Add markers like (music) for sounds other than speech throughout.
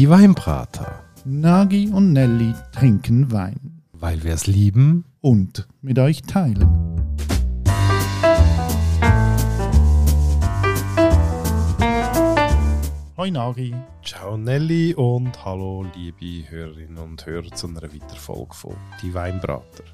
Die Weinbrater. Nagi und Nelly trinken Wein. Weil wir es lieben. Und mit euch teilen. Hoi Nagi. Ciao Nelly und hallo liebe Hörerinnen und Hörer zu einer weiteren Folge von Die Weinbrater.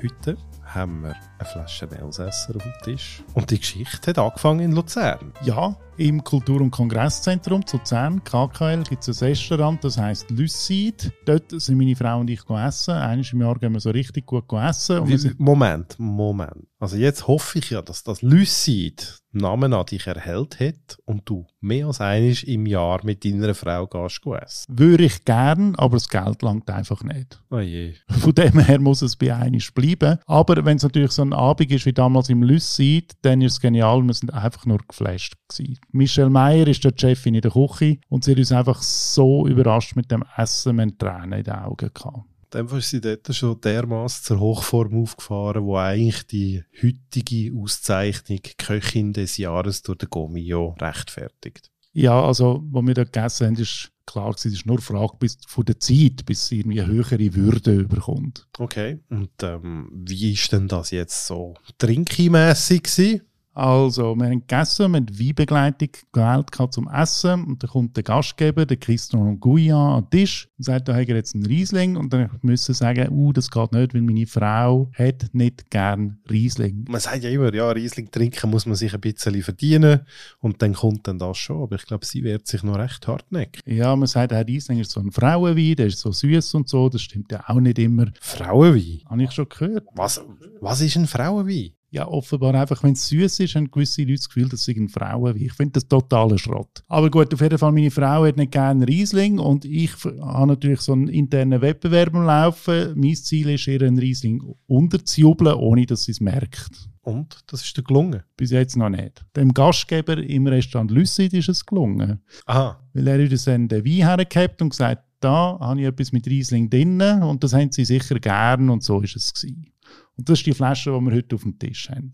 Heute haben wir eine Flasche Elsässer auf dem Tisch. Und die Geschichte hat angefangen in Luzern. Ja, im Kultur- und Kongresszentrum zu Luzern, KKL, gibt es ein Restaurant, das heisst Lucid. Dort sind meine Frau und ich essen. Einmal im Jahr gehen wir so richtig gut essen. Wie, Moment, Moment. Also jetzt hoffe ich ja, dass das Lucid Namen an dich erhält hat und du mehr als einiges im Jahr mit deiner Frau gehst essen. Würde ich gern, aber das Geld langt einfach nicht. Oh je. Von dem her muss es bei einiges bleiben. Aber wenn es natürlich so ein Abend ist wie damals im Lucid, dann ist es genial. Wir sind einfach nur geflasht gewesen. Michelle Meyer ist der Chefin in der Küche und sie hat uns einfach so überrascht mit dem Essen, wir Tränen in den Augen gehabt. Dann ist sie dort schon dermaßen zur Hochform aufgefahren, wo eigentlich die heutige Auszeichnung Köchin des Jahres durch den Gomio rechtfertigt. Ja, also, wo wir da gegessen haben, ist klar es ist nur eine Frage bis, von der Zeit, bis sie irgendwie eine höhere Würde überkommt. Okay, und ähm, wie ist denn das jetzt so trinkimässig gewesen? Also, wir haben gegessen, wir haben Weinbegleitung gewählt zum Essen und dann kommt der Gastgeber, der Christian Gouillan, an den Tisch und sagt, da hat er jetzt einen Riesling und dann müssen sagen, uh, das geht nicht, weil meine Frau hat nicht gern Riesling. Man sagt ja immer, ja, Riesling trinken muss man sich ein bisschen verdienen und dann kommt dann das schon, aber ich glaube, sie wehrt sich noch recht hartnäckig. Ja, man sagt, der Riesling ist so ein Frauenwein, der ist so süß und so, das stimmt ja auch nicht immer. Frauenwein? Habe ich schon gehört. Was, was ist ein Frauenwein? Ja, offenbar einfach, wenn es süß ist, haben gewisse Leute das Gefühl, dass sie Frauen wie. Ich finde das totaler Schrott. Aber gut, auf jeden Fall, meine Frau hat nicht gerne Riesling und ich habe natürlich so einen internen Wettbewerb am Laufen. Mein Ziel ist, ihr einen Riesling unterzujubeln, ohne dass sie es merkt. Und? Das ist dir gelungen? Bis jetzt noch nicht. Dem Gastgeber im Restaurant Lucid ist es gelungen. Aha. Weil er uns dann den Wein hergehabt und gesagt, da habe ich etwas mit Riesling drin und das haben sie sicher gern und so ist es gewesen. Und das ist die Flasche, die wir heute auf dem Tisch haben.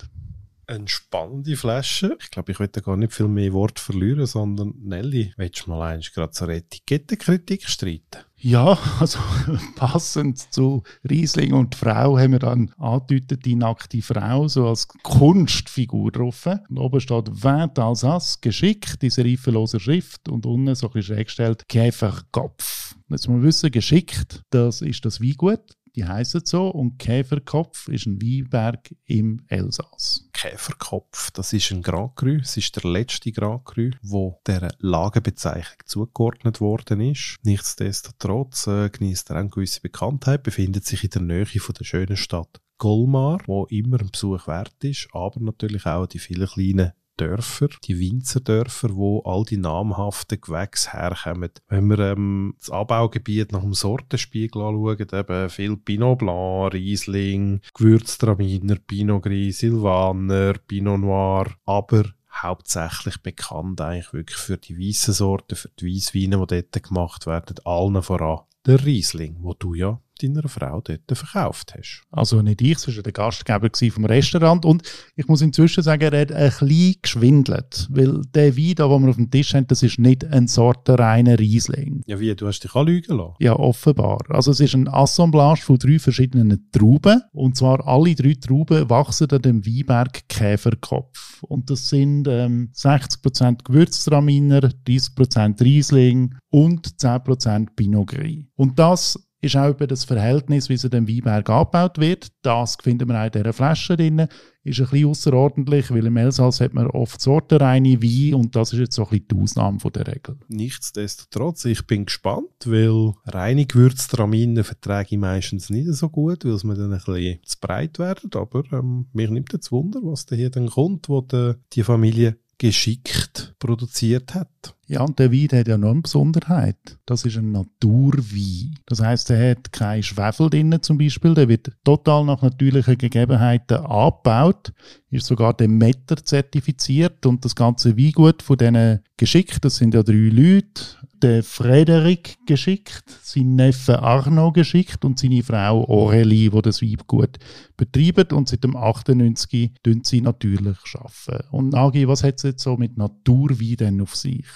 Eine spannende Flasche. Ich glaube, ich möchte gar nicht viel mehr Wort verlieren, sondern Nelly, willst du mal eins gerade zur Etikettenkritik streiten? Ja, (laughs) also passend zu Riesling und Frau haben wir dann angedeutet, die nackte Frau so als Kunstfigur drauf. Und oben steht Vin Alsace, geschickt, diese reifenlose Schrift und unten so ein bisschen schräg gestellt Käferkopf. Jetzt muss man wissen, geschickt, das ist das Weingut die heißen so. Und Käferkopf ist ein Weinberg im Elsass. Käferkopf, das ist ein Grand Cru. Es ist der letzte Grand Cru, wo der Lagebezeichnung zugeordnet worden ist. Nichtsdestotrotz äh, genießt er eine gewisse Bekanntheit, befindet sich in der Nähe von der schönen Stadt Golmar, wo immer ein Besuch wert ist, aber natürlich auch die vielen kleinen Dörfer, die Winzerdörfer, wo all die namhaften Gewächse herkommen. Wenn wir ähm, das Anbaugebiet nach dem Sortenspiegel anschauen, eben viel Pinot Blanc, Riesling, Gewürztraminer, Pinot Gris, Silvaner, Pinot Noir, aber hauptsächlich bekannt eigentlich wirklich für die weißen Sorten, für die Weissweine, die dort gemacht werden, allen voran der Riesling, wo du ja deiner Frau dort verkauft hast. Also nicht ich, sondern der Gastgeber vom Restaurant. Und ich muss inzwischen sagen, er hat ein bisschen geschwindelt. Weil der Wein, den wir auf dem Tisch haben, das ist nicht ein sortenreiner Riesling. Ja, wie? Du hast dich anlügen lassen? Ja, offenbar. Also es ist ein Assemblage von drei verschiedenen Trauben. Und zwar alle drei Trauben wachsen an dem Weinberg Käferkopf. Und das sind ähm, 60% Gewürztraminer, 30% Riesling und 10% Pinot Gris. Und das ist auch über das Verhältnis, wie es in dem Weinberg angebaut wird. Das finden wir auch in dieser Flasche drin. Ist ein bisschen außerordentlich, weil im Elsass hat man oft sortenreine Wein und das ist jetzt so ein bisschen die Ausnahme von der Regel. Nichtsdestotrotz, ich bin gespannt, weil reine Gewürztramine verträge ich meistens nicht so gut, weil es mir dann ein bisschen zu breit werden. Aber ähm, mir nimmt jetzt Wunder, was da hier dann kommt, wo die Familie geschickt produziert hat. Ja, und der Wein hat ja noch eine Besonderheit. Das ist ein Naturwein. Das heißt, er hat kein Schwefel drin zum Beispiel. Der wird total nach natürlichen Gegebenheiten angebaut. Ist sogar Demeter zertifiziert und das ganze Weingut von diesen geschickt, das sind ja drei Leute, der Frederik geschickt, sein Neffe Arno geschickt und seine Frau Aurelie, die das Weingut betreibt und seit dem 98 tun sie natürlich arbeiten. Und Nagi, was hat es jetzt so mit Naturwein denn auf sich?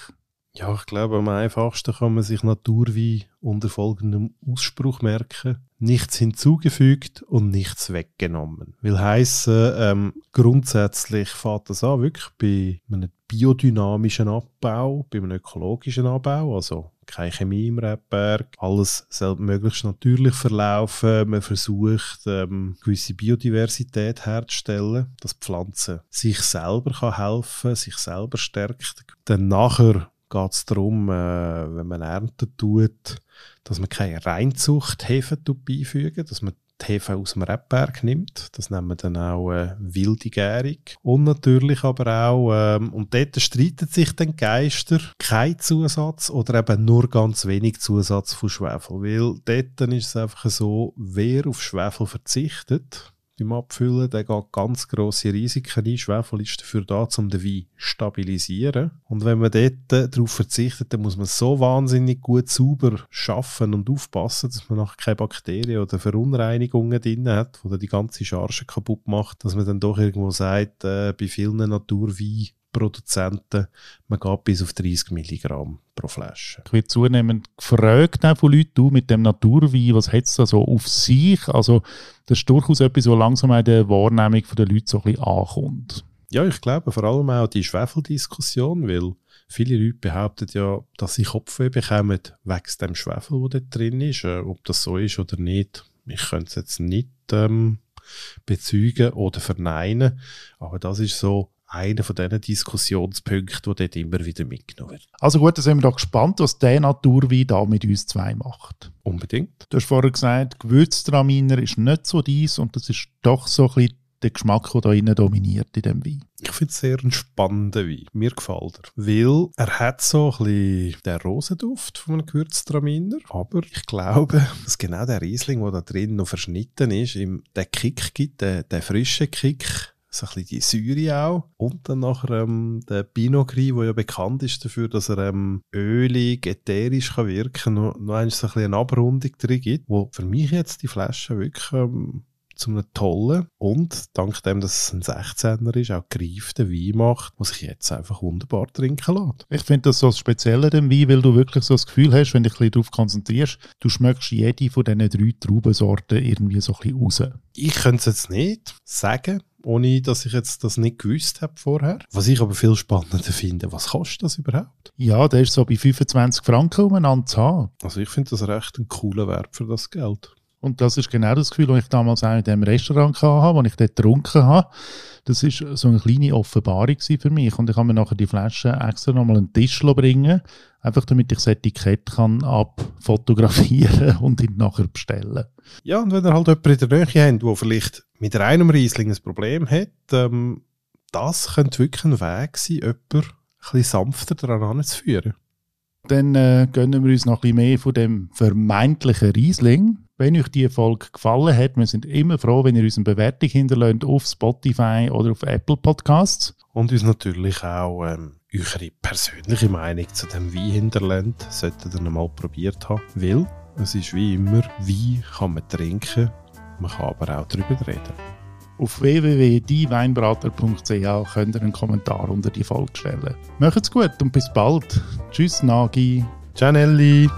Ja, ich glaube, am einfachsten kann man sich Naturwein unter folgendem Ausspruch merken. Nichts hinzugefügt und nichts weggenommen. Will heißen, ähm, grundsätzlich fängt das an, wirklich bei einem biodynamischen Abbau, bei einem ökologischen Abbau, also keine Chemie im Rebberg, alles möglichst natürlich verlaufen. Man versucht, ähm, gewisse Biodiversität herzustellen, dass die Pflanze sich selber kann helfen sich selber stärkt. Dann nachher geht es darum, äh, wenn man ernten tut, dass man keine Reinzucht-Hefe beifügen, dass man die Hefe aus dem Rebberg nimmt. Das nennen wir dann auch äh, wilde Gärung. Und natürlich aber auch, ähm, und dort streiten sich dann Geister, kein Zusatz oder eben nur ganz wenig Zusatz von Schwefel. Weil dort ist es einfach so, wer auf Schwefel verzichtet, beim Abfüllen, der geht ganz grosse Risiken ein. Schwefel ist dafür da, um den Wein stabilisieren. Und wenn man dort äh, darauf verzichtet, dann muss man so wahnsinnig gut sauber schaffen und aufpassen, dass man nachher keine Bakterien oder Verunreinigungen drin hat, die die ganze Charge kaputt macht, dass man dann doch irgendwo sagt, äh, bei vielen Naturwein Produzenten, man geht bis auf 30 Milligramm pro Flasche. Ich werde zunehmend gefragt von Leuten, du mit dem Naturwein, was hat es da so auf sich? Also das ist durchaus etwas, was langsam in der Wahrnehmung der Leute so ein bisschen ankommt. Ja, ich glaube vor allem auch die Schwefeldiskussion, weil viele Leute behaupten ja, dass sie Kopfweh bekommen wegen dem Schwefel, der dort drin ist. Äh, ob das so ist oder nicht, ich könnte es jetzt nicht ähm, bezeugen oder verneinen, aber das ist so einer von diesen Diskussionspunkten, der dort immer wieder mitgenommen wird. Also gut, dann sind wir da gespannt, was der Naturwein da mit uns zwei macht. Unbedingt. Du hast vorher gesagt, Gewürztraminer ist nicht so dies und das ist doch so ein bisschen der Geschmack, der da innen dominiert in dem Wein. Ich finde es sehr ein spannender Wein. Mir gefällt er. Weil er hat so ein bisschen den Rosenduft von einem Gewürztraminer. Aber ich glaube, dass genau der Riesling, der da drin noch verschnitten ist, ihm den Kick gibt, den, den frischen Kick, so ein die Säure auch. Und dann nachher ähm, der Pinot Gris, der ja bekannt ist dafür, dass er ähm, ölig, ätherisch kann wirken kann, noch, noch ein so ein bisschen eine Abrundung drin gibt, wo für mich jetzt die Flasche wirklich ähm, zu einem tollen und dank dem, dass es ein 16er ist, auch gereiften Wein macht, was sich jetzt einfach wunderbar trinken lässt. Ich finde das so speziell an dem Wein, weil du wirklich so das Gefühl hast, wenn du dich ein bisschen darauf konzentrierst, du schmeckst jede von diesen drei Traubensorten irgendwie so ein bisschen raus. Ich könnte es jetzt nicht sagen, ohne dass ich jetzt das nicht gewusst habe vorher. Was ich aber viel spannender finde, was kostet das überhaupt? Ja, der ist so bei 25 Franken umeinander zu haben. Also ich finde das recht ein cooler Wert für das Geld. Und das ist genau das Gefühl, das ich damals auch in dem Restaurant hatte, wo ich dort getrunken habe. Das ist so eine kleine Offenbarung für mich. Und ich habe mir nachher die Flasche extra nochmal einen Tisch bringen, einfach damit ich das Etikett kann abfotografieren (laughs) und ihn nachher bestellen. Ja, und wenn ihr halt jemanden in der Nähe habt, der vielleicht mit einem Riesling ein Problem hat, ähm, das könnte wirklich ein Weg sein, jemanden ein bisschen sanfter daran anzuführen. Dann äh, gönnen wir uns noch ein bisschen mehr von dem vermeintlichen Riesling. Wenn euch die Folge gefallen hat, wir sind immer froh, wenn ihr uns eine Bewertung hinterlässt auf Spotify oder auf Apple Podcasts. Und uns natürlich auch ähm, eure persönliche Meinung zu dem Wein hinterlässt, solltet ihr mal probiert haben. Weil es ist wie immer, Wein kann man trinken, man kann aber auch darüber reden. Auf www.dieweinbrater.ch könnt ihr einen Kommentar unter die Folge stellen. Macht's gut und bis bald. Tschüss, Nagi. Ciao, Nelly.